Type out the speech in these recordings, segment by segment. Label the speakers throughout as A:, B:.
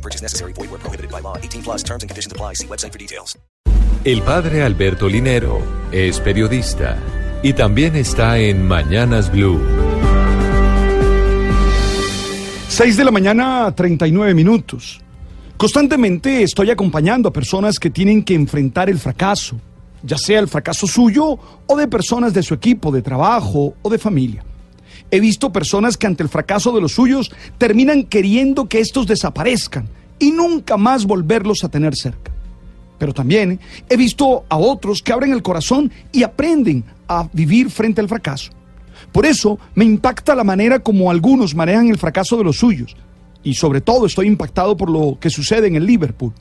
A: No purchase necessary. Void where prohibited by law. 18 plus terms and conditions apply. See website for details.
B: El padre Alberto Linero es periodista y también está en Mañanas Blue.
C: 6 de la mañana, 39 minutos. Constantemente estoy acompañando a personas que tienen que enfrentar el fracaso, ya sea el fracaso suyo o de personas de su equipo de trabajo o de familia. He visto personas que ante el fracaso de los suyos terminan queriendo que estos desaparezcan y nunca más volverlos a tener cerca. Pero también he visto a otros que abren el corazón y aprenden a vivir frente al fracaso. Por eso me impacta la manera como algunos manejan el fracaso de los suyos. Y sobre todo estoy impactado por lo que sucede en el Liverpool.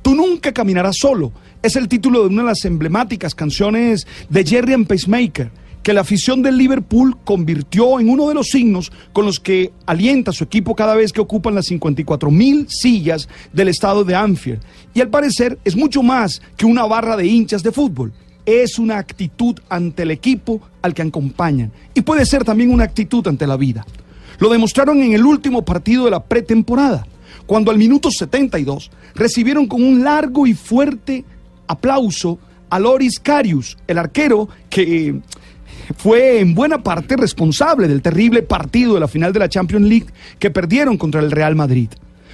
C: Tú nunca caminarás solo. Es el título de una de las emblemáticas canciones de Jerry and Pacemaker, que la afición del Liverpool convirtió en uno de los signos con los que alienta a su equipo cada vez que ocupan las 54 mil sillas del estado de Anfield. Y al parecer es mucho más que una barra de hinchas de fútbol. Es una actitud ante el equipo al que acompañan. Y puede ser también una actitud ante la vida. Lo demostraron en el último partido de la pretemporada, cuando al minuto 72 recibieron con un largo y fuerte aplauso a Loris Karius, el arquero que fue en buena parte responsable del terrible partido de la final de la Champions League que perdieron contra el Real Madrid.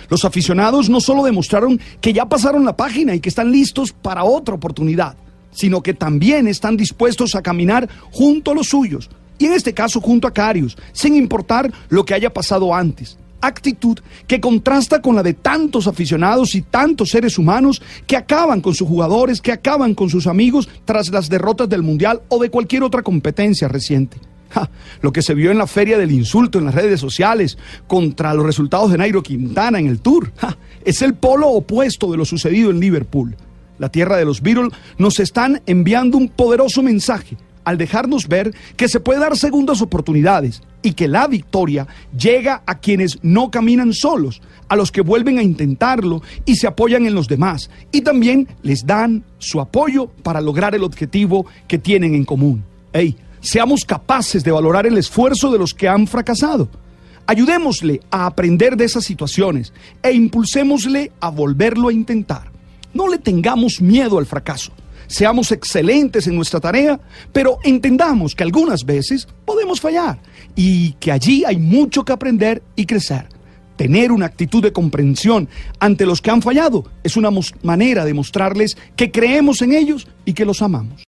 C: Los aficionados no solo demostraron que ya pasaron la página y que están listos para otra oportunidad, sino que también están dispuestos a caminar junto a los suyos, y en este caso junto a Carius, sin importar lo que haya pasado antes. Actitud que contrasta con la de tantos aficionados y tantos seres humanos que acaban con sus jugadores, que acaban con sus amigos tras las derrotas del Mundial o de cualquier otra competencia reciente. Ja, lo que se vio en la feria del insulto en las redes sociales contra los resultados de Nairo Quintana en el Tour ja, es el polo opuesto de lo sucedido en Liverpool. La tierra de los Beatles nos están enviando un poderoso mensaje al dejarnos ver que se puede dar segundas oportunidades y que la victoria llega a quienes no caminan solos, a los que vuelven a intentarlo y se apoyan en los demás y también les dan su apoyo para lograr el objetivo que tienen en común. Hey, seamos capaces de valorar el esfuerzo de los que han fracasado. Ayudémosle a aprender de esas situaciones e impulsémosle a volverlo a intentar. No le tengamos miedo al fracaso seamos excelentes en nuestra tarea, pero entendamos que algunas veces podemos fallar y que allí hay mucho que aprender y crecer. Tener una actitud de comprensión ante los que han fallado es una manera de mostrarles que creemos en ellos y que los amamos.